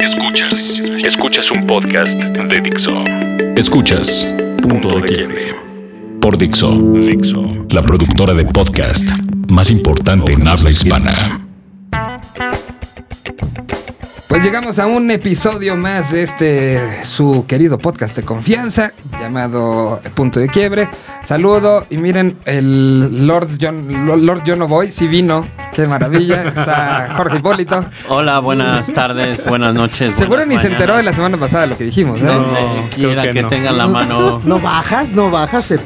Escuchas. Escuchas un podcast de Dixo. Escuchas Punto de Quiebre. Por Dixo. Dixo. La productora de podcast más importante en habla hispana. Pues llegamos a un episodio más de este su querido podcast de confianza llamado Punto de Quiebre. Saludo y miren el Lord John Lord Yo no voy, sí vino. Qué maravilla. Está Jorge Hipólito. Hola, buenas tardes, buenas noches. Seguro buenas ni se enteró de la semana pasada lo que dijimos, ¿eh? Donde quiera que que, no. tengan la mano. No bajas, no bajas el,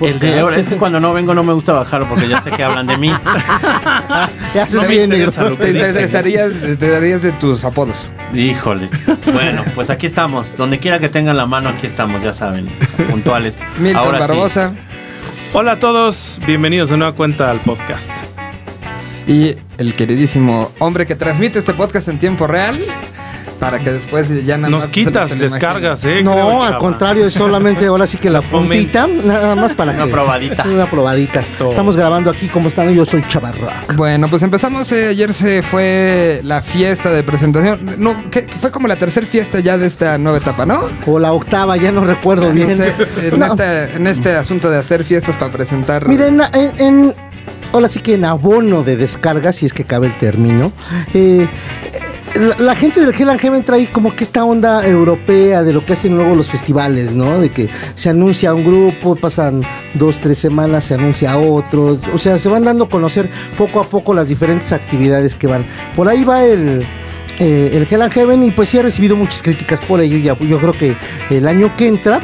el ahora es que cuando no vengo no me gusta bajarlo porque ya sé que hablan de mí. Ya se No viene, interesa interesarías, te darías de tus apodos. Híjole. Bueno, pues aquí estamos. Donde quiera que tengan la mano, aquí estamos, ya saben. Puntuales. Milton Ahora sí. Barbosa Hola a todos, bienvenidos de nueva cuenta al podcast. y el queridísimo hombre que transmite este podcast en tiempo real para que después ya nada Nos más quitas se lo imagine. descargas, eh. creo, No, al contrario, es solamente ahora sí que la puntita, nada más para Una que- probadita. Una probadita. Estamos grabando aquí, ¿cómo están? Yo soy Chavarrock. Bueno, pues empezamos. eh, ayer se fue la fiesta de presentación. No, que fue como la tercera fiesta ya de esta nueva etapa, ¿no? O la octava, ya no recuerdo No bien. sé, en, No, este, en este asunto de hacer fiestas para presentar. Miren, en, en- ahora sí que en abono de descarga, si es que cabe el término, eh, la, gente del Hell and Heaven trae como que esta onda europea de lo que hacen luego los festivales, ¿no? De que se anuncia un grupo, pasan dos, tres semanas, se anuncia a otros, o sea, se van dando a conocer poco a poco las diferentes actividades que van. Por ahí va el... eh, el Hell and Heaven y pues sí ha recibido muchas críticas por ello. Ya, yo creo que el año que entra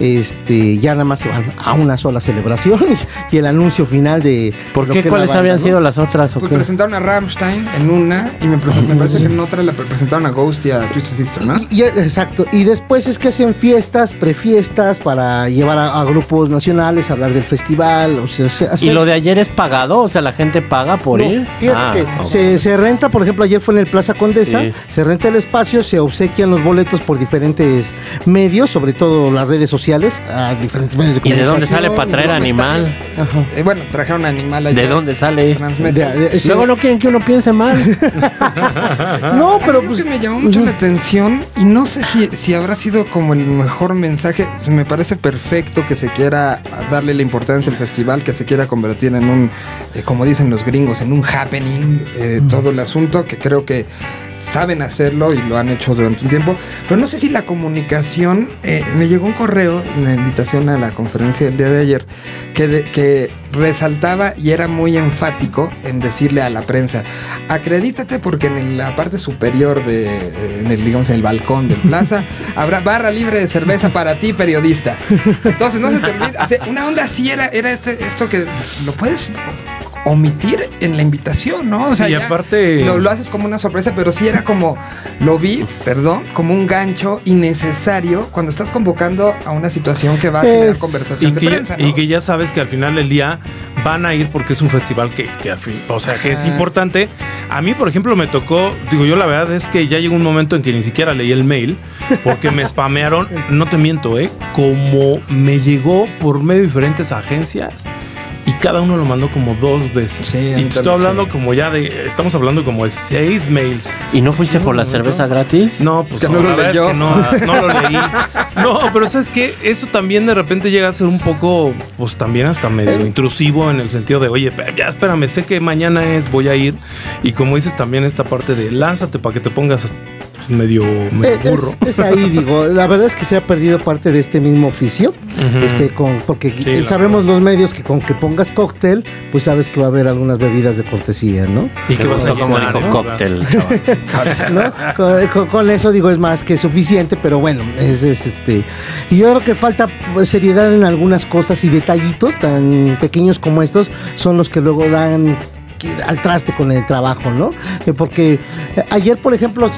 este ya nada más se van a una sola celebración y, y el anuncio final de ¿Por lo qué? ¿Cuáles banda, habían ¿no? sido las otras? o Pues qué? presentaron a Rammstein en una y me, pre- me parece que en otra la pre- presentaron a Ghost y a Twisted Sister, ¿no? Y- y- exacto. Y después es que hacen fiestas, prefiestas para llevar a, a grupos nacionales, hablar del festival. O sea, se- ¿Y lo de ayer es pagado? O sea, la gente paga por No, ir. Fíjate Ah, que se, se renta, por ejemplo, ayer fue en el Plaza Condesa, Sí. se renta el espacio, se obsequian los boletos por diferentes medios, sobre todo las redes sociales, a diferentes medios de ¿Y de dónde comunicación. sale para traer animal? Ajá. Eh, bueno, trajeron animal allá. ¿De dónde sale? De- de- sí. Luego no quieren que uno piense mal. No, pero pues que me llamó mucho la atención y no sé si, si habrá sido como el mejor mensaje. Se me parece perfecto que se quiera darle la importancia al festival, que se quiera convertir en un, eh, como dicen los gringos, en un happening, eh, todo el asunto, que creo que saben hacerlo y lo han hecho durante un tiempo. Pero no sé si la comunicación, eh, me llegó un correo, una invitación a la conferencia del día de ayer, que, de- que resaltaba y era muy enfático en decirle a la prensa, acredítate porque en la parte superior de, eh, en el, digamos, en el balcón del plaza, habrá barra libre de cerveza para ti, periodista. Entonces, no se te olvide, o sea, una onda así era, era este, esto que lo puedes omitir en la invitación, ¿no? O sea, Y aparte- lo, lo haces como una sorpresa, pero sí era como, lo vi, perdón, como un gancho innecesario cuando estás convocando a una situación que va a generar Es- conversación Y de que, prensa, ¿no? y que ya sabes que al final del día van a ir porque es un festival que, que al fin, o sea, que es importante. A mí, por ejemplo, me tocó, digo yo, la verdad es que ya llegó un momento en que ni siquiera leí el mail porque me spamearon, no te miento, ¿eh? Como me llegó por medio de diferentes agencias. Cada uno lo mandó como dos veces. Sí, y te estoy hablando sí. como ya de. Estamos hablando como de seis mails. ¿Y no fuiste por la cerveza gratis? No, pues que no, no lo la verdad es que no, no lo leí. No, pero sabes que eso también de repente llega a ser un poco, pues también hasta medio intrusivo en el sentido de, oye, ya espérame, sé que mañana es, voy a ir. Y como dices también esta parte de lánzate para que te pongas medio, medio Eh, burro. Es, es ahí, digo. La verdad es que se ha perdido parte de este mismo oficio. este, con, porque Sí, eh, sabemos los medios que con que pongas cóctel, pues sabes que va a haber algunas bebidas de cortesía, ¿no? Y que vas a llenar, dijo ¿eh? cóctel. ¿no? Con, con- con eso digo es más que suficiente, pero bueno, es, es, este. Y yo creo que falta pues, seriedad en algunas cosas y detallitos tan pequeños como estos son los que luego dan al traste con el trabajo, ¿no? Eh, Porque eh, ayer, por ejemplo,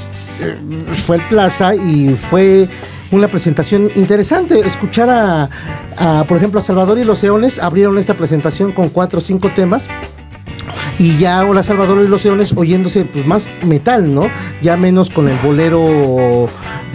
fue el Plaza y fue una presentación interesante. Escuchar a, a, por ejemplo, a Salvador y los Leones abrieron esta presentación con cuatro o cinco temas y ya Hola Salvador y los Leones oyéndose pues más metal, ¿no? Ya menos con el bolero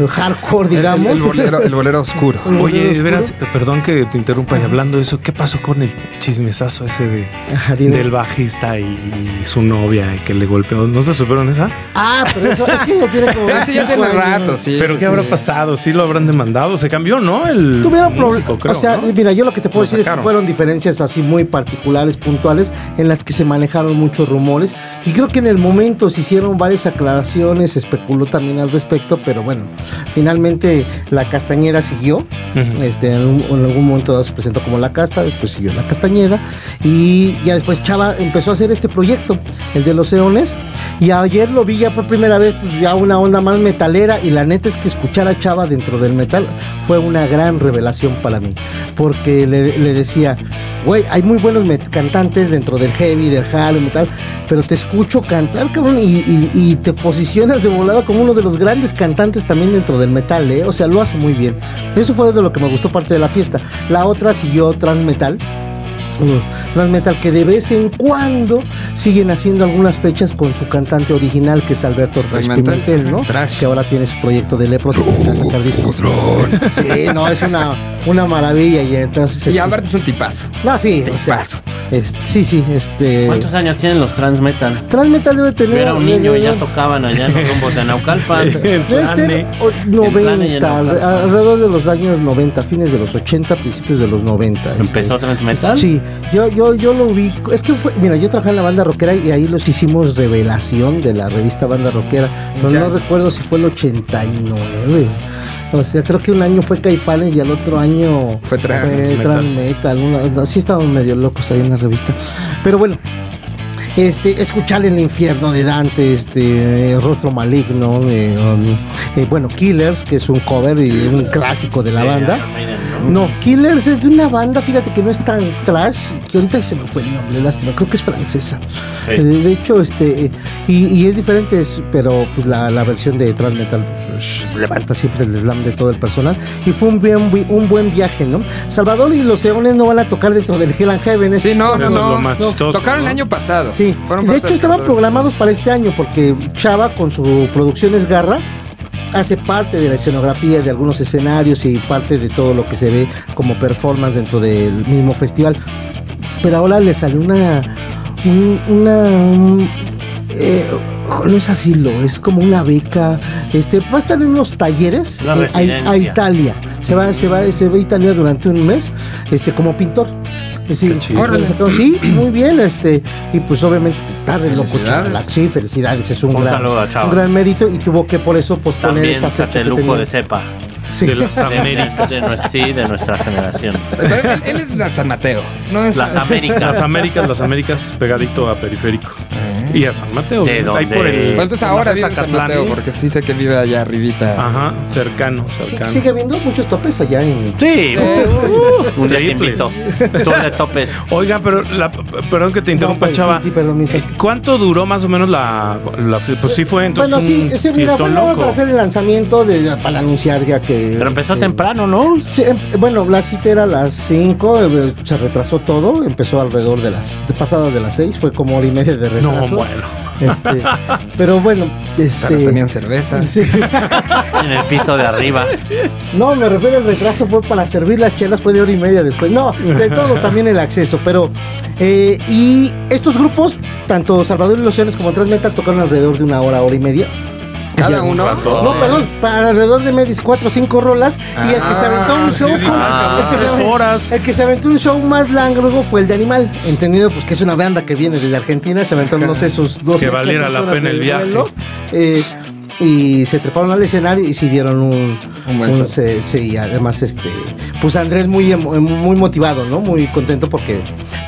hardcore, El- el- digamos. El, bolero, el bolero oscuro. Oye, de veras, perdón que te interrumpa y hablando de eso, ¿qué pasó con el chismesazo ese de Ajá, del bajista y, y su novia y que le golpeó? ¿No se supieron esa? Ah, pero eso es que ya tiene como. Ya 25 tiene rato, sí. Pero sí, ¿qué sí. habrá pasado? ¿Sí lo habrán demandado? Se cambió, ¿no? El Tuvieron problemas. O sea, ¿no? mira, yo lo que te puedo Lo decir es que fueron diferencias así muy particulares, puntuales, en las que se manejaron muchos rumores. Y creo que en el momento se hicieron varias aclaraciones, se especuló también al respecto, pero bueno, finalmente la Castañeda siguió. Ujú. Este, en, un- en algún momento dado se presentó como la casta, después siguió la Castañeda. Y ya después Chava empezó a hacer este proyecto, el de los Eones. Y ayer lo vi ya por primera vez, pues ya una onda más metalera. Y la neta es que escuchar a Chava dentro del metal fue una gran revelación para mí. Porque le, le decía, güey, hay muy buenos cantantes dentro del heavy, del hard, metal. Pero te escucho cantar, cabrón, y, y- y te posicionas de volada como uno de los grandes cantantes también dentro del metal, ¿eh? O sea, lo hace muy bien. Eso fue de lo que me gustó parte de la fiesta. La otra siguió Transmetal. Uh, Transmetal que de vez en cuando siguen haciendo algunas fechas con su cantante original que es Alberto Trash Pimentel, ¿no? Trash. Que ahora tiene su proyecto de Lepros y que va a sacar discos. Sí, no, es una, una maravilla y entonces... Y aparte es un tipazo. No, sí, o sea, Tipazo. es- sí, sí, este... ¿Cuántos años tienen los Transmetal? Transmetal debe tener... Yo era un niño y ya tocaban allá en los rumbos de Naucalpan. En Debe ser Tlane. o- Plane y en 90, alre- Naucalpan. alrededor de los años 90, fines de los 80, principios de los 90. este. ¿Empezó Transmetal? Sí, yo, yo, yo lo ubico. Es que fue, mira, yo trabajé en la banda rockera y ahí los hicimos revelación de la revista Banda Rockera. Pero Ya. no recuerdo si fue el 89. O sea, creo que un año fue Caifanes y al otro año Fue Trans- Transmetal. Una- no, sí estaban medio locos ahí en la revista. Pero bueno, este, escuchar el infierno de Dante, este, eh, Rostro Maligno, eh, um, eh, bueno, Killers, que es un cover y un clásico de la banda. ¿no? Killers es de una banda, fíjate que no es tan trash, que ahorita se me fue el nombre, lástima, creo que es francesa. Sí. Eh, de hecho, este, y, y es diferente, es- pero pues la, la versión de Thrash Metal pues, levanta siempre el slam de todo el personal. Y fue un buen, vi- un buen viaje, ¿no? Salvador y los Eones no van a tocar dentro del Hell and Heaven. Sí, no, no, no. lo más no. chistoso. Tocaron el año pasado. Sí, Fueron de hecho estaban programados para este año porque Chava con su Producciones Garra hace parte de la escenografía de algunos escenarios y parte de todo lo que se ve como performance dentro del mismo festival. Pero ahora le salió una un- una un- eh, no es asilo, es como una beca. Este va a estar en unos talleres eh, a- a. Italia. Se va, se va, se va a Italia durante un mes, este, como pintor. Sí, muy bien, este, y pues obviamente pues, está re loco. Sí, felicidades, es un, Un gran, un gran mérito y tuvo que por eso posponer También esta fecha tenía. de cepa. Sí. De las De, Américas. de sí, de nuestra generación. Pero él, él es de San Mateo. No es Las Américas. Las Américas, las Américas, pegadito a Periférico. Y a San Mateo. ¿De Ahí dónde? por el. Bueno, entonces ahora vive en San Mateo, ¿eh? porque sí sé que vive allá arribita. Ajá, cercano, Sí, cercano. sigue habiendo muchos topes allá en. Sí, uh, un día te invito. De topes. Oigan, pero la, perdón que te interrumpa, No, pues, chava. sí, sí, perdón, mi- Eh, ¿Cuánto duró más o menos la, la Pues sí fue entonces bueno, sí, un sí, mira, fue loco. para hacer el lanzamiento de, para anunciar ya que. Pero empezó este, temprano, ¿no? Sí, em- bueno, la cita era a las 5, se retrasó todo, empezó alrededor de las de pasadas de las 6, fue como hora y media de No, retraso. Bueno. Este, pero bueno, Pero este. tenían cerveza. sí. En el piso de arriba. No, me refiero al retraso fue para servir las chelas, fue de hora y media después. No, de todo también el acceso, pero eh, y estos grupos, tanto Salvador y los Leones como Transmetal tocaron alrededor de una hora, hora y media. Cada uno. No, perdón, para alrededor de medias cuatro o cinco rolas. y el que se aventó un Ah, show sí, con- ah, el, que aventó- horas. el que se aventó un show más largo fue el de Animal. Entendido, pues que es una banda que viene desde Argentina. Se aventó, no sé, sus dos Que valiera la pena el viaje. Eh, y se treparon al escenario y sí dieron un, Un buen un- se- sí, además este pues Andrés muy muy motivado no muy contento porque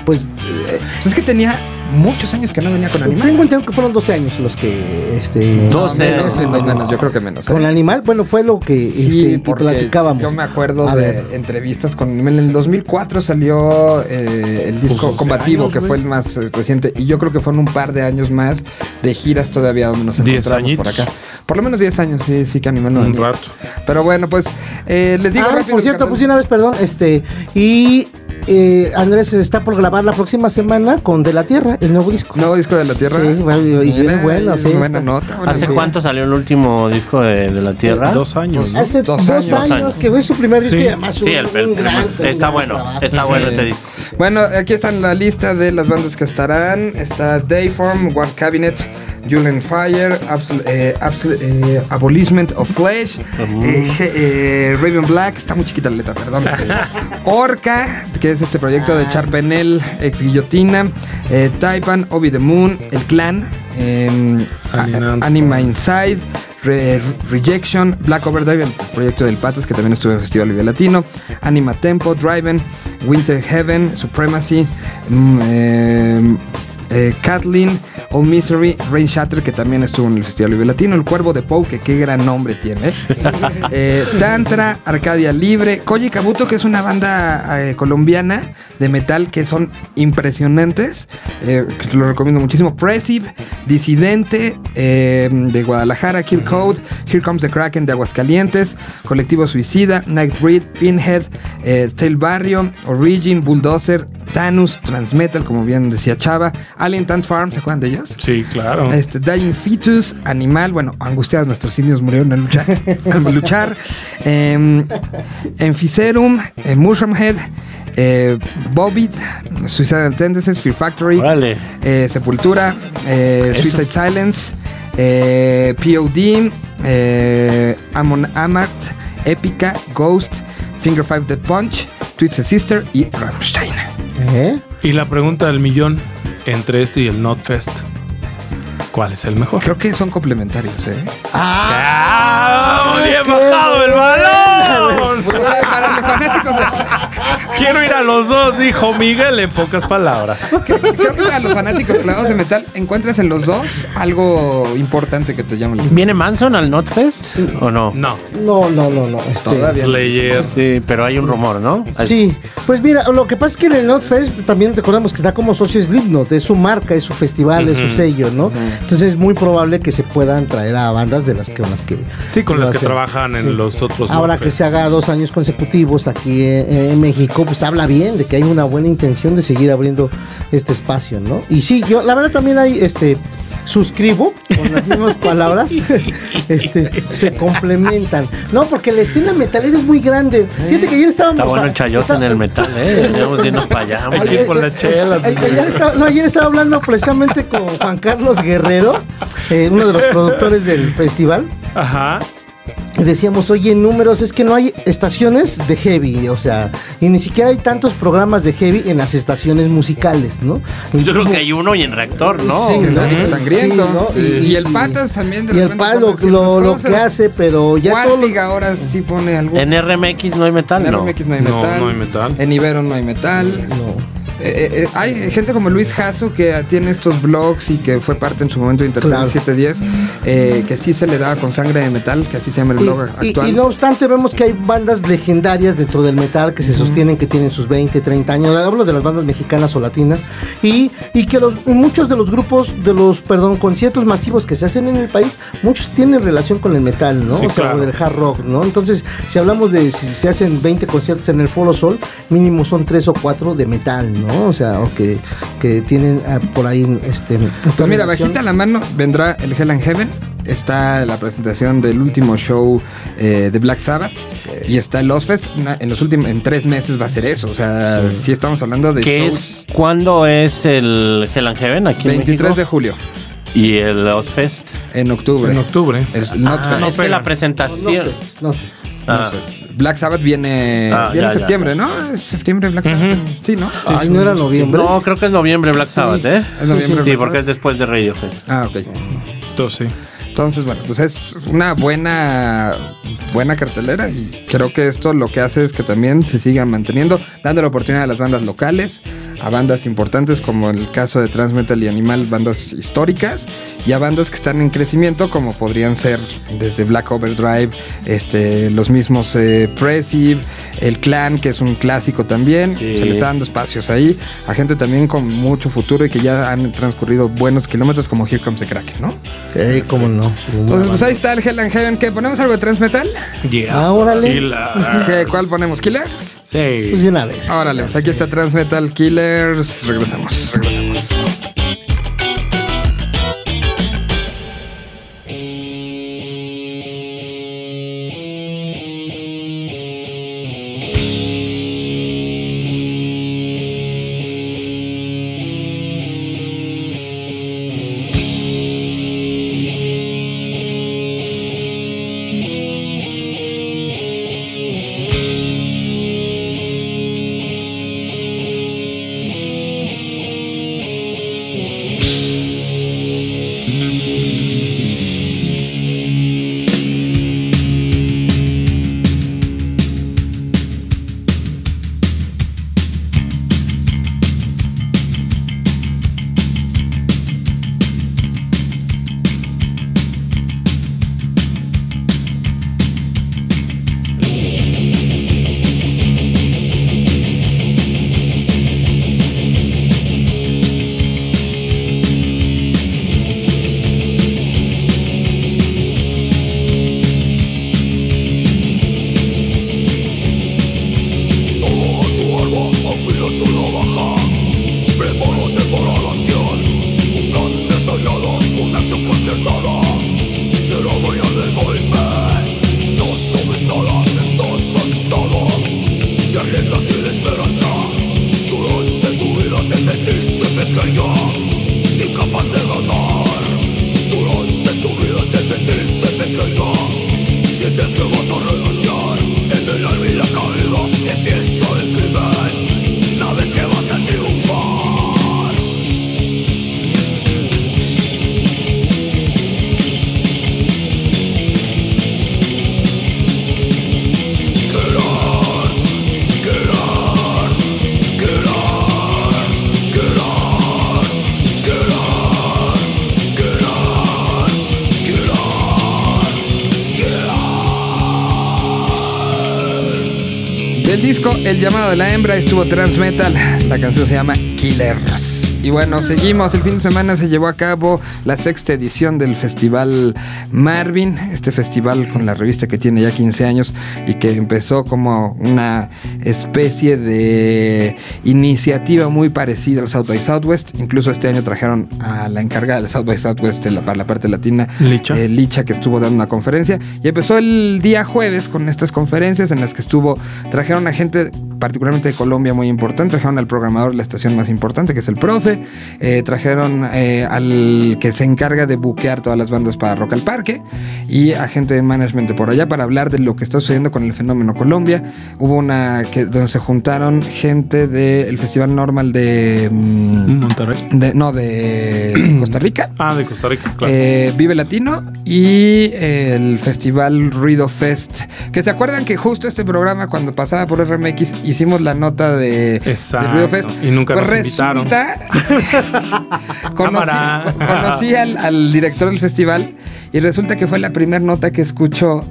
pues eh, Es que tenía muchos años que no venía con animal. tengo entendido que fueron 12 años los que este Dos No, menos, Doce. menos, menos, yo creo que menos. ¿eh? con animal bueno fue lo que Sí, este, porque platicábamos yo me acuerdo A de ver. entrevistas con en el 2004 salió eh, el disco Pues, 12 combativo años, que fue el más eh, reciente y yo creo que fueron un par de años más de giras todavía donde nos 10 encontramos por acá por lo menos 10 años sí sí que animal no Un rato. pero bueno pues eh, les digo Ah, rápido por cierto, pues de una vez, perdón, este, y eh, Andrés está por grabar la próxima semana con De la Tierra, el nuevo disco. Nuevo disco de la Tierra. Sí, bueno, y viene Mira, bueno, es sí, Buena nota. buena ¿Hace cuánto salió el último disco de, de la Tierra? Dos años. ¿no? Hace Dos dos, años. años, que fue su primer disco Sí. y además Sí, un, el, el- un gran- está gran bueno, trabajo. está bueno ese disco. Bueno, aquí está la lista de las bandas que estarán. Está Dayform, One Cabinet, Julian Fire, Absol- eh, Absol- eh, Abolishment of Flesh, eh, eh, Raven Black, está muy chiquita la letra, perdón. Orca, que es este proyecto de Charpenel, ex Guillotina, eh, Taipan, Obi the Moon, El Clan, eh, Alinante. Anima Inside, Re- Rejection, Black Overdrive, el proyecto del Patas que también estuvo en el Festival Vive Latino, Anima Tempo, Driven, Winter Heaven, Supremacy, mm, eh, eh, Kathleen, All Misery, Rain Shatter que también estuvo en el Festival Vive Latino, El Cuervo de Poe, que qué gran nombre tiene, eh, Tantra, Arcadia Libre, Koji Kabuto que es una banda eh, colombiana de metal que son impresionantes, eh, que lo recomiendo muchísimo, Pressive, Disidente eh, de Guadalajara, Kill Code, Here Comes the Kraken de Aguascalientes, Colectivo Suicida, Nightbreed, Pinhead, Tail Barrio, Origin, Bulldozer, Thanos, Transmetal, como bien decía Chava, Alien Tant Farm, ¿se acuerdan de ellos? Sí, claro. Este, Dying Fetus, Animal, bueno, angustiados nuestros indios murieron al luchar. al luchar. Eh, Mushroom Head, eh, Bobbit, Suicidal Tendencies, Fear Factory, eh, Sepultura, eh, Suicide Silence, eh, POD, eh, Amon Amart, Epica, Ghost, Finger Five Dead Punch, Twisted Sister y Rammstein. ¿Eh? Y la pregunta del millón entre este y el Notfest. ¿Cuál es el mejor? Creo que son complementarios, ¿eh? ¡Ah! ¡Bien bajado el balón! Para los fanáticos de- Quiero ir a los dos, dijo Miguel en pocas palabras. Creo que para los fanáticos clavados de metal encuentras en los dos algo importante que te llama la atención. ¿Viene Manson al Notfest o no? No, No, no, no, no. este, Todavía. Slayer. Sí, pero hay un rumor, ¿no? Sí, pues mira, lo que pasa es que en el Notfest también recordamos que está como socio Slipknot, es su marca, es su festival, es su sello, ¿no? Entonces es muy probable que se puedan traer a bandas de las que, con las que Sí, con las que trabajan en los otros Ahora Notfest. que se haga dos años consecutivos aquí eh, en México, pues habla bien de que hay una buena intención de seguir abriendo este espacio, ¿no? Y sí, yo la verdad también hay este suscribo con las mismas palabras, este, se complementan. No, porque la escena metalera es muy grande. Fíjate que ayer estábamos Está bueno el chayote está- en el metal, ¿eh? Debemos irnos para allá. Ayer- con las chelas, a- ayer, estaba, no, ayer estaba hablando precisamente con Juan Carlos Guerrero, eh, uno de los productores del festival. Ajá. Decíamos, oye, en números es que no hay estaciones de heavy, o sea, y ni siquiera hay tantos programas de heavy en las estaciones musicales, ¿no? Y Yo creo que hay uno y en reactor, ¿no? Sí, ¿no? sangriento. Sí, ¿no? Y, el patas también de Y el pone lo, lo que hace, pero ya todo lo- ahora sí pone algo. En RMX no hay metal, En ¿no? RMX no hay No, metal. no hay metal. En Ibero no hay metal. No. Eh, eh, eh, hay gente como Luis Jasso que tiene estos blogs y que fue parte en su momento de Internet Claro. 710, eh, que sí se le daba con sangre de metal, que así se llama el blog Y, y- actual. y no obstante, vemos que hay bandas legendarias dentro del metal que se sostienen que tienen sus 20, 30 años. Hablo de las bandas mexicanas o latinas. Y, y que los, y muchos de los grupos, de los, perdón, conciertos masivos que se hacen en el país, muchos tienen relación con el metal, ¿no? Sí, o sea, claro. o del hard rock, ¿no? Entonces, si hablamos de si se hacen 20 conciertos en el Foro Sol, mínimo son 3 o 4 de metal, ¿no? O sea, o que, que tienen ah, por ahí este. Pues mira, relación. bajita la mano vendrá el Hell and Heaven. Está la presentación del último show eh, de Black Sabbath. Y está el Ozfest. En los últimos, en tres meses va a ser eso. O sea, sí, estamos hablando de ¿Qué shows. es? ¿Cuándo es el Hell and Heaven aquí en 23 de México? julio. Y el Ozfest. En octubre. En octubre. Es Ah, Notfest. es que la presentación. No, pues, Ah, Black Sabbath viene, Ah, viene ya, en ya, septiembre, ¿no? Es septiembre Black Sabbath. Sí, ¿no? Ay, no era noviembre. No, creo que es noviembre Black Sabbath, ¿eh? Es noviembre Sí, Black porque es después de Radiohead. Ah, ok. Entonces, sí. Entonces, bueno, pues es una buena buena cartelera y creo que esto lo que hace es que también se siga manteniendo, dando la oportunidad a las bandas locales, a bandas importantes como el caso de Transmetal y Animal, bandas históricas y a bandas que están en crecimiento, como podrían ser desde Black Overdrive, este, los mismos eh, el Clan, que es un clásico también. Sí. Se le está dando espacios ahí a gente también con mucho futuro y que ya han transcurrido buenos kilómetros, como Here Comes the Kraken, ¿no? Eh, cómo no. Entonces, pues ahí está el Hell and Heaven. ¿Qué? ¿Ponemos algo de Transmetal? Yeah. Ah, órale. Killers. ¿Qué, ¿Cuál ponemos? ¿Killers? Sí. Pues de una vez. Órale, pues aquí está Transmetal Killers. Regresamos. Del El llamado de la hembra estuvo Transmetal. La canción se llama Killers. Y bueno, seguimos. El fin de semana se llevó a cabo la sexta edición del Festival Marvin. Este festival con la revista que tiene ya 15 años y que empezó como una especie de iniciativa muy parecida al South by Southwest. Incluso este año trajeron a la encargada del South by Southwest de la, para la parte latina, Licha. eh, Licha, que estuvo dando una conferencia. Y empezó el día jueves con estas conferencias en las que estuvo, trajeron a gente particularmente de Colombia muy importante, trajeron al programador de la estación más importante, que es el profe, eh, trajeron eh, al que se encarga de buquear todas las bandas para Rock al Parque y a gente de management por allá para hablar de lo que está sucediendo con el fenómeno Colombia. Hubo una que, donde se juntaron gente del Festival Normal de, mm, Monterrey. de- no, de Costa Rica. Ah, de Costa Rica, claro. Eh, Vive Latino y el Festival Ruido Fest. Que se acuerdan que justo este programa, cuando pasaba por RMX, hicimos la nota de, de Ruido Fest. Y nunca Pues nos invitaron. resulta- conocí al, al director del festival y resulta que fue la primera nota que escuchó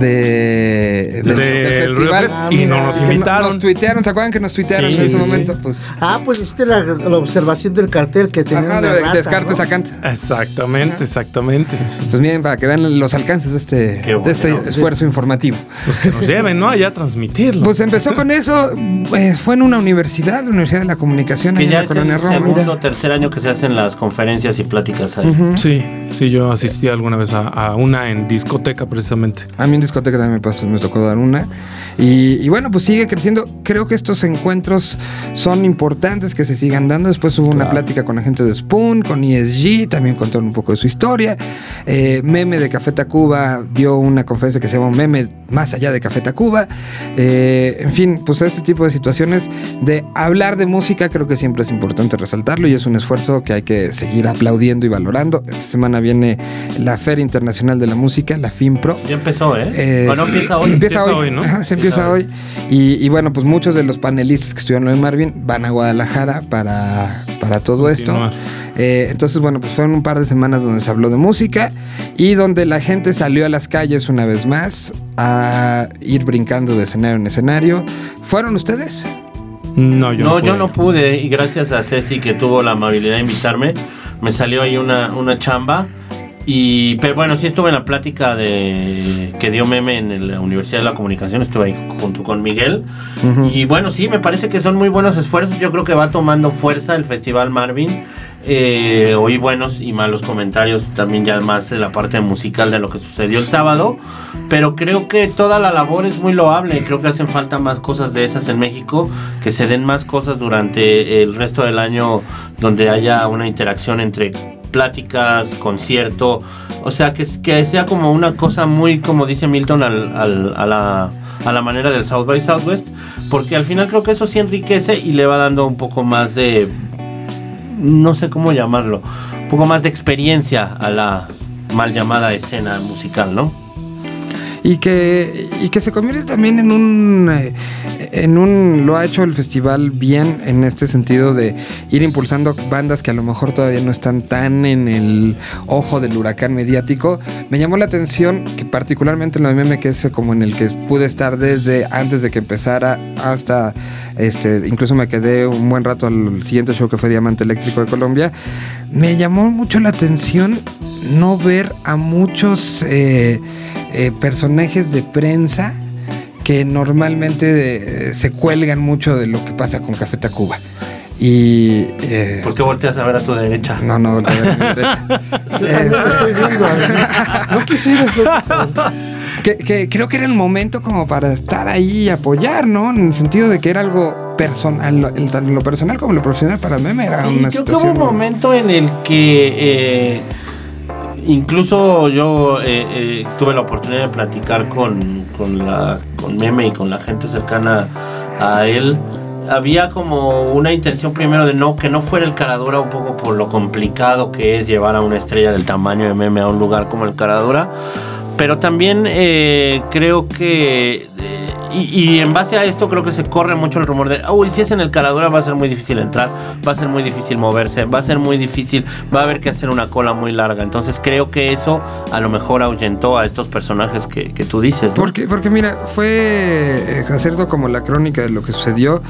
de, del festival. Fest, y no nos invitaron. Nos tuitearon, ¿se acuerdan que nos tuitearon Sí, en ese sí, sí. momento? Pues. Ah, pues hiciste la, la observación del cartel que tenía Ajá, de, rata, Descartes ¿no? a Kant. Exactamente, exactamente. Pues miren, para que vean los alcances de este, de este esfuerzo informativo. Pues que nos lleven, ¿no? Allá a transmitirlo. Pues empezó con eso, eh, fue en una universidad, la Universidad de la Comunicación, Que en ya la es Colonia el Roma. segundo o tercer año que se hacen las conferencias y pláticas ahí. Sí, sí, yo asistí alguna vez a, a una en discoteca precisamente. A mí en discoteca también me, pasó, me tocó dar una. Y, y bueno, pues sigue creciendo. Creo que estos encuentros son importantes que se sigan dando. Después hubo una plática con la gente de Spoon, con ESG, también contaron un poco de su historia. Eh, Meme de Café Tacuba dio una conferencia que se llama Meme más allá de Café Tacuba. Eh, en fin, pues este tipo de situaciones de hablar de música creo que siempre es importante resaltarlo y es un esfuerzo que hay que seguir aplaudiendo y valorando. Esta semana viene la Feria Internacional de la Música, la FIMPRO. Ya empezó, ¿eh? Eh, bueno, empieza hoy. Empieza, Empieza hoy, hoy, ¿no? Ajá, se empieza Empieza hoy. Y, y bueno, pues muchos de los panelistas que estuvieron en Marvin van a Guadalajara para, para todo esto. Eh, entonces, bueno, pues fueron un par de semanas donde se habló de música y donde la gente salió a las calles una vez más a ir brincando de escenario en escenario. ¿Fueron ustedes? No, yo no, no, pude. yo no pude y gracias a Ceci que tuvo la amabilidad de invitarme, me salió ahí una, una chamba. Y, pero bueno, sí estuve en la plática de que dio Meme en la Universidad de la Comunicación, estuve ahí junto con Miguel. Y bueno, sí, me parece que son muy buenos esfuerzos. Yo creo que va tomando fuerza el Festival Marvin. Eh, oí buenos y malos comentarios también ya más de la parte musical de lo que sucedió el sábado. Pero creo que toda la labor es muy loable. Creo que hacen falta más cosas de esas en México. Que se den más cosas durante el resto del año donde haya una interacción entre pláticas, concierto. O sea, que, que sea como una cosa muy, como dice Milton, al- al- a, la, a la manera del South by Southwest. Porque al final creo que eso sí enriquece y le va dando un poco más de no sé cómo llamarlo, un poco más de experiencia a la mal llamada escena musical, ¿no? Y que y que se convierte también en un eh, en un lo ha hecho el festival bien en este sentido de ir impulsando bandas que a lo mejor todavía no están tan en el ojo del huracán mediático. Me llamó la atención que particularmente en de meme que es como en el que pude estar desde antes de que empezara hasta este incluso me quedé un buen rato al siguiente show que fue Diamante Eléctrico de Colombia. Me llamó mucho la atención no ver a muchos eh, eh, personajes de prensa que normalmente eh, se cuelgan mucho de lo que pasa con Café Tacuba. Y. eh, ¿Por qué volteas a ver a tu derecha? no, no, voltea a ver a mi derecha. Este, No quisieras. que, que creo que era el momento como para estar ahí y apoyar, ¿no? En el sentido de que era algo personal, lo, lo personal como lo profesional para mí era Sí, una creo que hubo situación. un momento en el que eh, incluso yo eh, eh, tuve la oportunidad de platicar con, con, Meme y con la gente cercana a él. Había como una intención primero de no que no fuera el Caradura un poco por lo complicado que es llevar a una estrella del tamaño de Meme a un lugar como el Caradura. Pero también eh, creo que, y, en base a esto creo que se corre mucho el rumor de, uy, si es en el Caradura va a ser muy difícil entrar, va a ser muy difícil moverse, va a ser muy difícil, va a haber que hacer una cola muy larga. Entonces creo que eso a lo mejor ahuyentó a estos personajes que, que tú dices. ¿no? Porque, porque mira, fue eh, hacerlo como la crónica de lo que sucedió.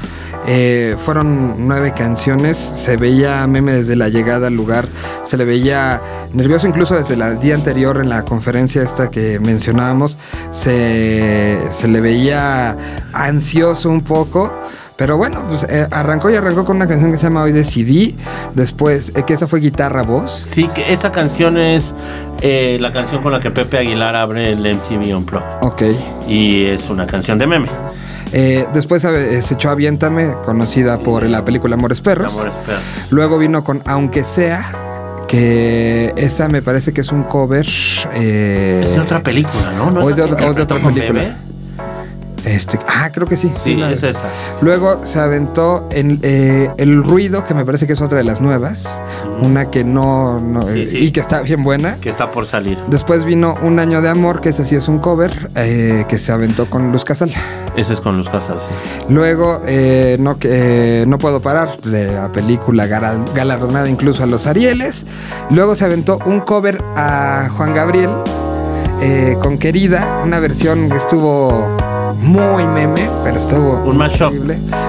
Eh, fueron nueve canciones. Se veía meme desde la llegada al lugar. Se le veía nervioso incluso desde el día anterior en la conferencia esta que mencionábamos. Se, se le veía ansioso un poco. Pero bueno, pues eh, arrancó y arrancó con una canción que se llama Hoy Decidí. Después, eh, que esa fue guitarra voz. Sí, que esa canción es eh, la canción con la que Pepe Aguilar abre el MTV Unplugged. Ok. Y es una canción de meme. Eh, después eh, se echó Aviéntame, conocida por la película Amores Perros. Amor espera. Luego vino con Aunque sea, que esa me parece que es un cover. eh, Es de otra película, ¿no? ¿No o es de otra- otra película. Este, ah, creo que sí. Sí, la- es esa. Luego se aventó en, eh, El Ruido, que me parece que es otra de las nuevas. Una que no. no, Sí, eh, sí. Y que está bien buena. Que está por salir. Después vino Un Año de Amor, que ese sí es un cover, eh, que se aventó con Luz Casal. Ese es con Luz Casal, sí. Luego, eh, no, no Puedo Parar, de la película galardonada incluso a los Arieles. Luego se aventó un cover a Juan Gabriel eh, con Querida, una versión que estuvo muy meme, pero estuvo Un mashup.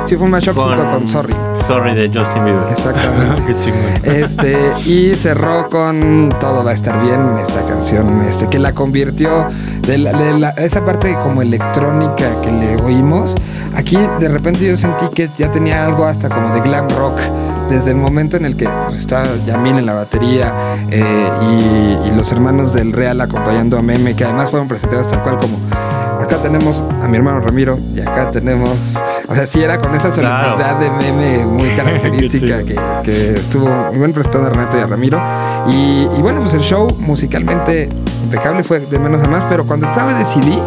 Sí, fue un mashup junto con Sorry. Sorry de Justin Bieber. Exactamente. Qué chingón. Este, y cerró con Todo va a estar bien, esta canción, este, que la convirtió de, la- de la- esa parte como electrónica que le oímos. Aquí de repente yo sentí que ya tenía algo hasta como de glam rock. Desde el momento en el que pues, estaba Yamil en la batería eh, y, y los hermanos del Real acompañando a Meme, que además fueron presentados tal cual como acá tenemos a mi hermano Ramiro y acá tenemos, o sea, sí era con esa Claro. solemnidad de meme muy característica que, que estuvo muy bien presentado a Renato y a Ramiro. Y, y bueno, pues el show musicalmente impecable fue de menos a más, pero cuando estaba de CD,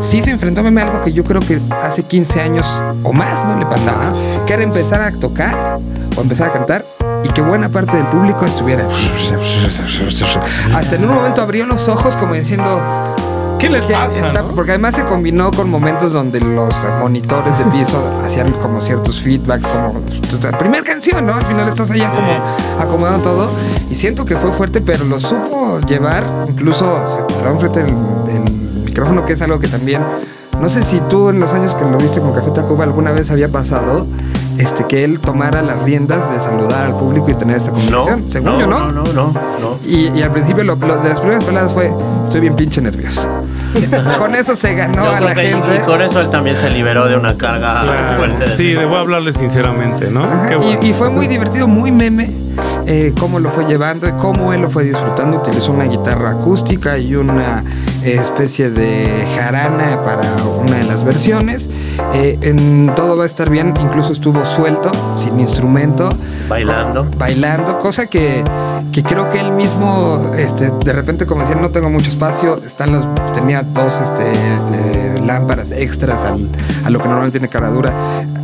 sí se enfrentó a meme algo que yo creo que hace 15 años o más no le pasaba, que era empezar a tocar o empezar a cantar. Y que buena parte del público estuviera. Hasta en un momento abrió los ojos como diciendo, ¿Qué les pasa? está- no? Porque además se combinó con momentos donde los monitores de piso hacían como ciertos feedbacks, como la primera canción, ¿no? Al final estás allá como acomodando todo. Y siento que fue fuerte, pero lo supo llevar. Incluso se paró enfrente del, del micrófono, que es algo que también. No sé si tú en los años que lo viste con Café Tacuba alguna vez había pasado. Este, que él tomara las riendas de saludar al público y tener esa No, conversación. Según no, yo, no, no, no, no. y, y al principio lo, lo- de las primeras palabras fue, estoy bien pinche nervioso. con eso se ganó Yo a la gente. Y con eso él también se liberó de una carga Claro. fuerte. de- Sí, debo hablarle sinceramente, ¿no? Qué y- bueno. y, fue muy divertido, muy meme, eh, cómo lo fue llevando y cómo él lo fue disfrutando. Utilizó una guitarra acústica y una especie de jarana para una de las versiones. Eh, en todo va a estar bien, incluso estuvo suelto, sin instrumento. Bailando. bailando, cosa que, que creo que él mismo, este, de repente como decía, no tengo mucho espacio, están los, tenía dos este, eh, lámparas extras al- a lo que normalmente tiene caradura,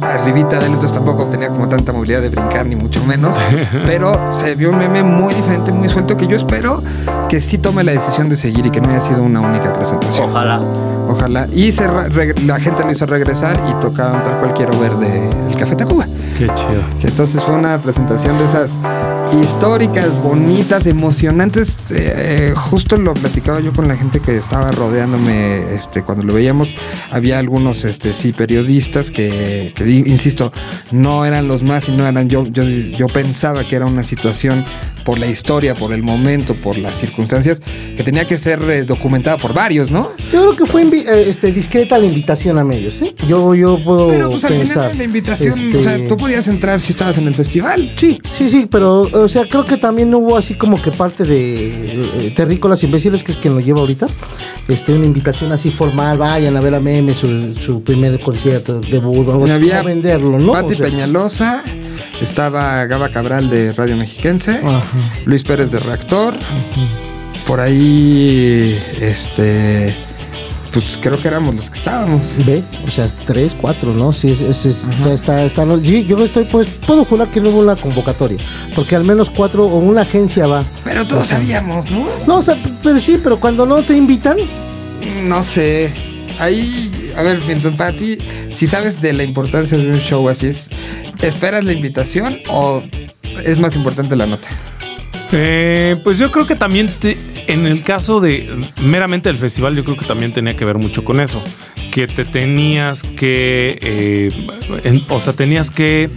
arribita de él, entonces tampoco tenía como tanta movilidad de brincar, ni mucho menos, pero se vio un meme muy diferente, muy suelto, que yo espero que sí tome la decisión de seguir y que no haya sido una única presentación. Ojalá. Ojalá. Y se la gente lo hizo regresar y tocaron tal cual quiero ver de El Café Tacuba. Qué chido. Entonces fue una presentación de esas históricas, bonitas, emocionantes. Eh, eh, justo lo platicaba yo con la gente que estaba rodeándome este, cuando lo veíamos. Había algunos, este, sí, periodistas que, que insisto, no eran los más y no eran yo. Yo pensaba que era una situación por la historia, por el momento, por las circunstancias, que tenía que ser eh, documentada por varios, ¿no? Yo creo que fue eh, este, discreta la invitación a medios, ¿eh? Yo, yo puedo Pero pues al pensar. final la invitación, este, o sea, tú podías entrar si estabas en el festival. Sí, sí, sí, pero, o sea, creo que también hubo así como que parte de eh, Terrícolas Imbéciles, que es quien lo lleva ahorita, este, una invitación así formal, vayan a ver a Meme, su, su primer concierto, debut, algo así, había venderlo, ¿no? Pati O sea, Peñalosa, estaba Gaba Cabral de Radio Mexiquense, Ajá. Luis Pérez de Reactor, por ahí, este, pues creo que éramos los que estábamos. Ve, o sea, tres, cuatro, ¿no? Sí, es, es- es- está, está, está- no, yo estoy, pues, puedo jurar que no hubo una convocatoria, porque al menos cuatro o una agencia va. Pero todos sabíamos, ¿no? No, o sea, pero sí, pero cuando no te invitan, No sé. Ahí, a ver, mientras Pati, si sabes de la importancia de un show así, es, ¿esperas la invitación o es más importante la nota? Eh, pues yo creo que también te- en el caso de meramente del festival, yo creo que también tenía que ver mucho con eso. Que te tenías que, eh, en- o sea, tenías que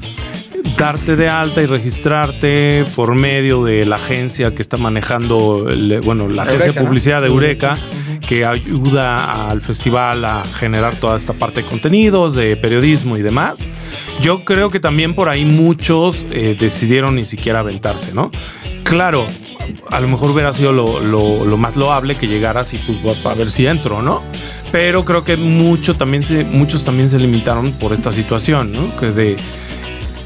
darte de alta y registrarte por medio de la agencia que está manejando, el- bueno, la agencia Eureka, de publicidad de Eureka, que ayuda al festival a generar toda esta parte de contenidos, de periodismo y demás. Yo creo que también por ahí muchos eh, decidieron ni siquiera aventarse, ¿no? Claro, a lo mejor hubiera sido lo, más loable que llegaras y pues a ver si entro, ¿no? Pero creo que mucho también se, muchos también se limitaron por esta situación, ¿no? Que de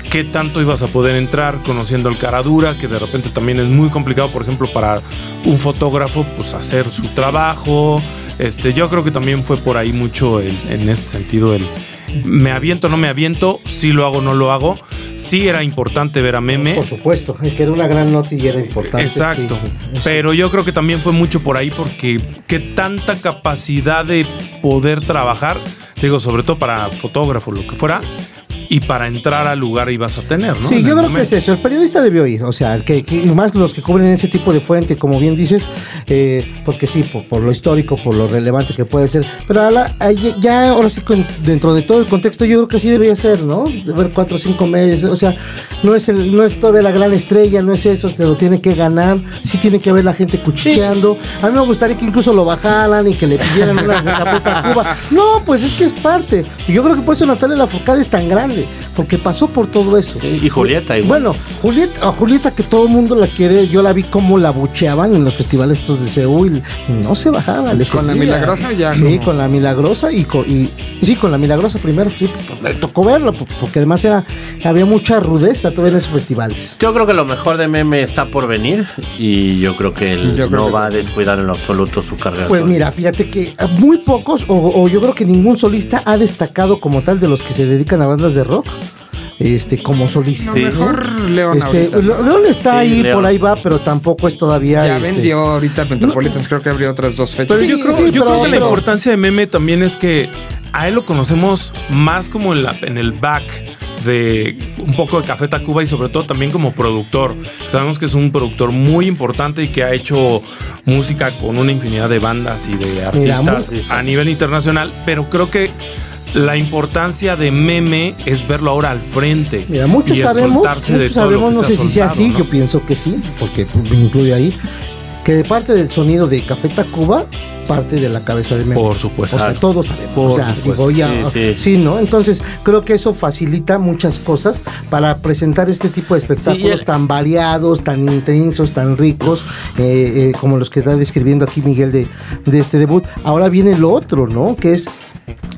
qué tanto ibas a poder entrar conociendo el cara dura, que de repente también es muy complicado, por ejemplo, para un fotógrafo, pues hacer su trabajo. Este, yo creo que también fue por ahí mucho el- en este sentido el me aviento, no me aviento, si lo hago, no lo hago. Sí era importante ver a Meme. por supuesto, es que era una gran nota y era importante. Exacto. sí. Pero yo creo que también fue mucho por ahí porque qué tanta capacidad de poder trabajar, digo, sobre todo para fotógrafo, lo que fuera, y para entrar al lugar ibas a tener, ¿no? Sí, En yo creo que es eso. El periodista debió ir, o sea, que, que- y más los que cubren ese tipo de fuente, como bien dices, eh, porque sí, por, por lo histórico, por lo relevante que puede ser. Pero a la- a- ya ahora sí, con- dentro de todo el contexto, yo creo que así debería ser, ¿no? De ver cuatro o cinco meses, o sea, no es, el, no es todavía la gran estrella, no es eso, se lo tiene que ganar, sí tiene que haber la gente cuchicheando. A mí me gustaría que incluso lo bajaran y que le pidieran unas de Tacuba. No, pues es que es parte. Y yo creo que por eso Natalia Lafourcade es tan grande, porque pasó por todo eso. Y Julieta igual. Bueno, Julieta, a Julieta que todo el mundo la quiere, yo la vi como la bucheaban en los festivales estos de Seúl y no se bajaba. le ¿Con la. Milagrosa ya Sí, no? con la milagrosa y, co- y sí, con la milagrosa primero, sí, me tocó verlo, po- porque además era, había mucha rudeza todavía en esos festivales. Yo creo que lo mejor de Meme está por venir y yo creo que él Yo creo no que va a descuidar en lo absoluto su carrera. Pues mira, fíjate que muy pocos, o, o yo creo que ningún solista ha destacado como tal de los que se dedican a bandas de rock. este, como solista. No, mejor León Este, ahorita. León está Sí, ahí, León. por ahí va, pero tampoco es todavía. Ya este, vendió ahorita Metropolitans, creo que abrió otras dos fechas. Pero Sí, yo creo, sí, yo pero- creo que la importancia de Meme también es que a él lo conocemos más como en, la- en el back de un poco de Café Tacuba y sobre todo también como productor. Sabemos que es un productor muy importante y que ha hecho música con una infinidad de bandas y de artistas a nivel internacional, pero creo que la importancia de Meme es verlo ahora al frente. Mira, muchos y sabemos, muchos sabemos, no sé si sea así, ¿no? yo pienso que sí, porque me incluye ahí, que de parte del sonido de Café Tacuba, parte de la cabeza de Memo. Por supuesto. O sea, todos sabemos. Por o sea, supuesto. digo, ya, Sí, sí. sí, ¿no? Entonces, creo que eso facilita muchas cosas para presentar este tipo de espectáculos Sí, el- tan variados, tan intensos, tan ricos, eh, eh, como los que está describiendo aquí Miguel de, de este debut. Ahora viene lo otro, ¿no? Que es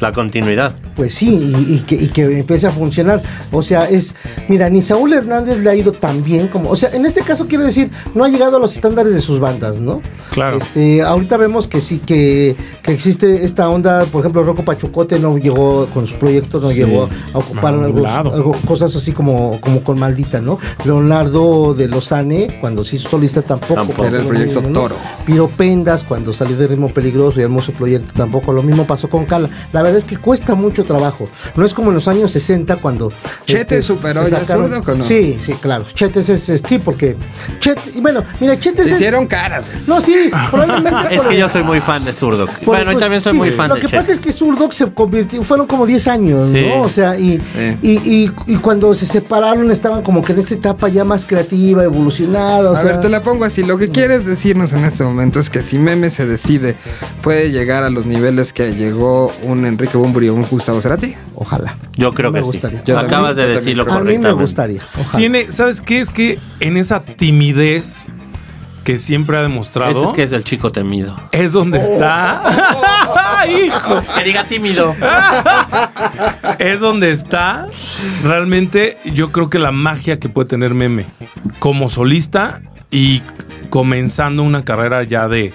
La continuidad. Pues sí, y, y que, y que empiece a funcionar. O sea, es, mira, ni Saúl Hernández le ha ido tan bien como, o sea, en este caso quiero decir, no ha llegado a los estándares de sus bandas, ¿no? Claro. Este, ahorita vemos que sí, que, que existe esta onda, por ejemplo, Rocco Pachucote no llegó con su proyecto, no llegó a ocupar algo- lado. algo- cosas así como, como con Maldita, ¿no? Leonardo de Lozane, cuando se hizo solista tampoco. Tampoco. Era el proyecto mismo, ¿no? Toro. Piro Pendas, cuando salió de Ritmo Peligroso y hermoso proyecto, tampoco. Lo mismo pasó con Cala. La verdad es que cuesta mucho trabajo. No es como en los años 60 cuando. este, Chete superó se sacaron- Zurdo, ¿o no? Sí, sí, claro. Chetes es, es- sí, porque. Chet, y bueno, mira, Chetes Se es. hicieron caras, güey. No, sí, probablemente. Es que el- yo soy muy fan de Zurdo. Bueno, y por- también soy sí, muy fan Lo de que Chet. pasa es que Zurdok se convirtió, fueron como 10 años, Sí. ¿no? O sea, y, Sí. y, y, y cuando se separaron estaban como que en esa etapa ya más creativa, evolucionada. O a sea, ver, te la pongo así. Lo que quieres decirnos en este momento es que si Meme se decide, puede llegar a los niveles que llegó un Enrique Bumburi o un Gustavo Cerati. Ojalá. Yo creo Me que gustaría. sí. Yo Acabas también, de decirlo también A mí me correctamente. gustaría. Ojalá. Tiene, ¿sabes qué? Es que en esa timidez que siempre ha demostrado Ese es que es el chico temido. es donde está. Hijo. Que diga tímido. Es donde está realmente yo creo que la magia que puede tener Meme como solista y comenzando una carrera ya de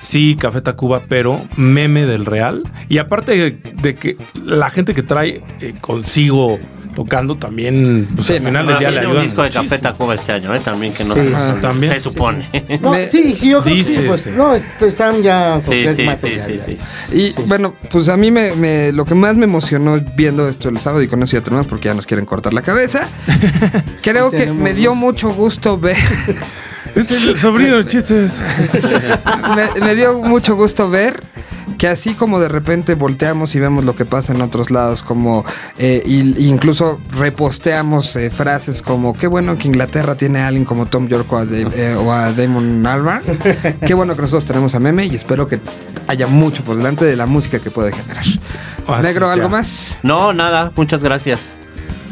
sí, Café Tacuba, pero Meme del Real. Y aparte de, de que la gente que trae eh, consigo tocando también, pues Sí, al final no, del día le Viene un ayudan disco de Café. Tacuba este año, ¿eh? También que no Sí. se, también. se supone. No, Me- sí, sí, yo creo que sí, Dícese. pues, no, est- están ya Sí, sí, sí, material, sí, ya. sí. Y bueno, pues a mí me, me- lo que más me emocionó viendo esto el sábado y con eso ya terminamos porque ya nos quieren cortar la cabeza. Creo que me dio mucho gusto ver, Es el sobrino de chistes. me, me dio mucho gusto ver que así como de repente volteamos y vemos lo que pasa en otros lados, como eh, y- incluso reposteamos eh, frases como qué bueno que Inglaterra tiene a alguien como Tom York o a, Dave- eh, o a Damon Albarn, qué bueno que nosotros tenemos a Meme y espero que haya mucho por delante de la música que puede generar. Así Negro, sea. ¿algo más? No, nada. Muchas gracias.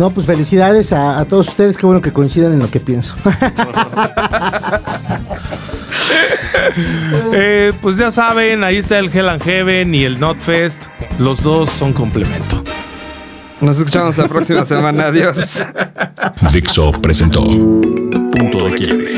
No, pues felicidades a, a todos ustedes, qué bueno que coincidan en lo que pienso. Eh, pues ya saben, ahí está el Hell and Heaven y el Notfest. Los dos son complemento. Nos escuchamos la próxima semana. Adiós. Dixo presentó Punto de Quiebre.